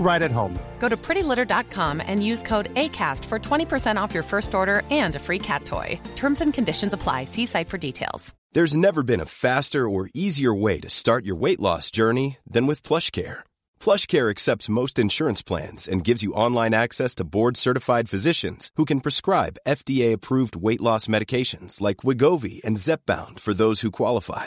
right at home. Go to prettylitter.com and use code ACAST for 20% off your first order and a free cat toy. Terms and conditions apply. See site for details. There's never been a faster or easier way to start your weight loss journey than with PlushCare. PlushCare accepts most insurance plans and gives you online access to board-certified physicians who can prescribe FDA-approved weight loss medications like Wegovy and Zepbound for those who qualify.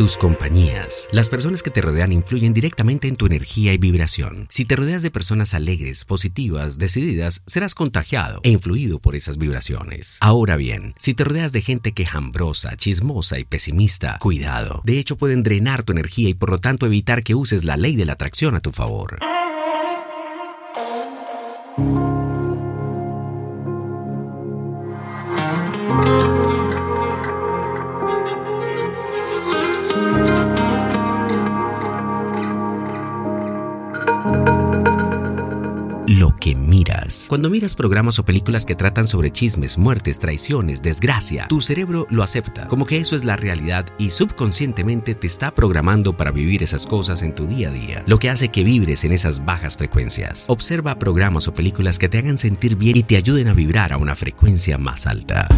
Tus compañías. Las personas que te rodean influyen directamente en tu energía y vibración. Si te rodeas de personas alegres, positivas, decididas, serás contagiado e influido por esas vibraciones. Ahora bien, si te rodeas de gente quejambrosa, chismosa y pesimista, cuidado. De hecho, pueden drenar tu energía y por lo tanto evitar que uses la ley de la atracción a tu favor. Miras. Cuando miras programas o películas que tratan sobre chismes, muertes, traiciones, desgracia, tu cerebro lo acepta, como que eso es la realidad y subconscientemente te está programando para vivir esas cosas en tu día a día, lo que hace que vibres en esas bajas frecuencias. Observa programas o películas que te hagan sentir bien y te ayuden a vibrar a una frecuencia más alta.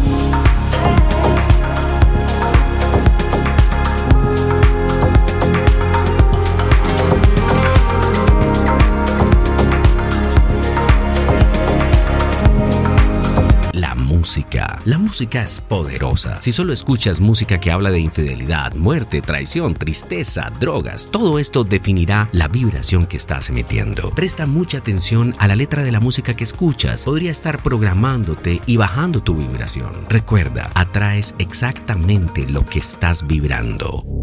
Música. Es poderosa. Si solo escuchas música que habla de infidelidad, muerte, traición, tristeza, drogas, todo esto definirá la vibración que estás emitiendo. Presta mucha atención a la letra de la música que escuchas. Podría estar programándote y bajando tu vibración. Recuerda, atraes exactamente lo que estás vibrando.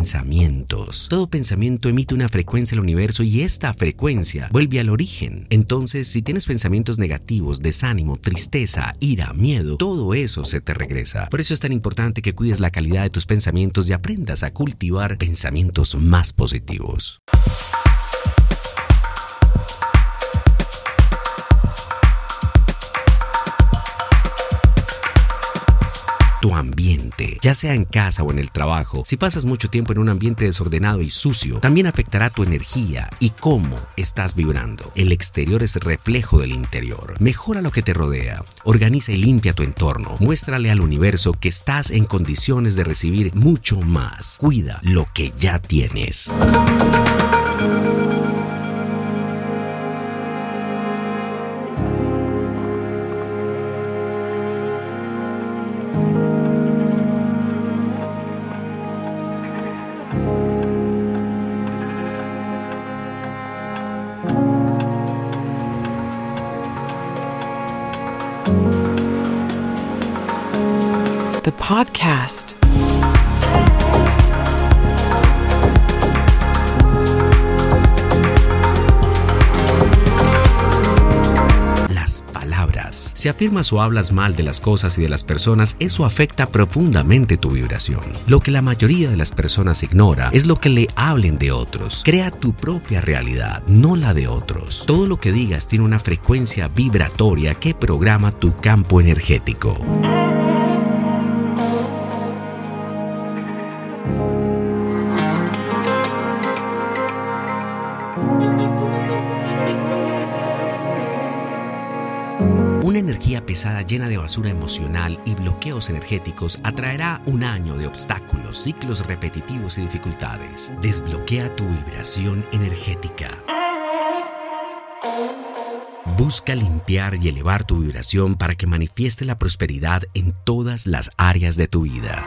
Pensamientos. Todo pensamiento emite una frecuencia al universo y esta frecuencia vuelve al origen. Entonces, si tienes pensamientos negativos, desánimo, tristeza, ira, miedo, todo eso se te regresa. Por eso es tan importante que cuides la calidad de tus pensamientos y aprendas a cultivar pensamientos más positivos. Tu ambiente, ya sea en casa o en el trabajo. Si pasas mucho tiempo en un ambiente desordenado y sucio, también afectará tu energía y cómo estás vibrando. El exterior es reflejo del interior. Mejora lo que te rodea, organiza y limpia tu entorno. Muéstrale al universo que estás en condiciones de recibir mucho más. Cuida lo que ya tienes. The podcast. Si afirmas o hablas mal de las cosas y de las personas, eso afecta profundamente tu vibración. Lo que la mayoría de las personas ignora es lo que le hablen de otros. Crea tu propia realidad, no la de otros. Todo lo que digas tiene una frecuencia vibratoria que programa tu campo energético. Una energía pesada llena de basura emocional y bloqueos energéticos atraerá un año de obstáculos, ciclos repetitivos y dificultades. Desbloquea tu vibración energética. Busca limpiar y elevar tu vibración para que manifieste la prosperidad en todas las áreas de tu vida.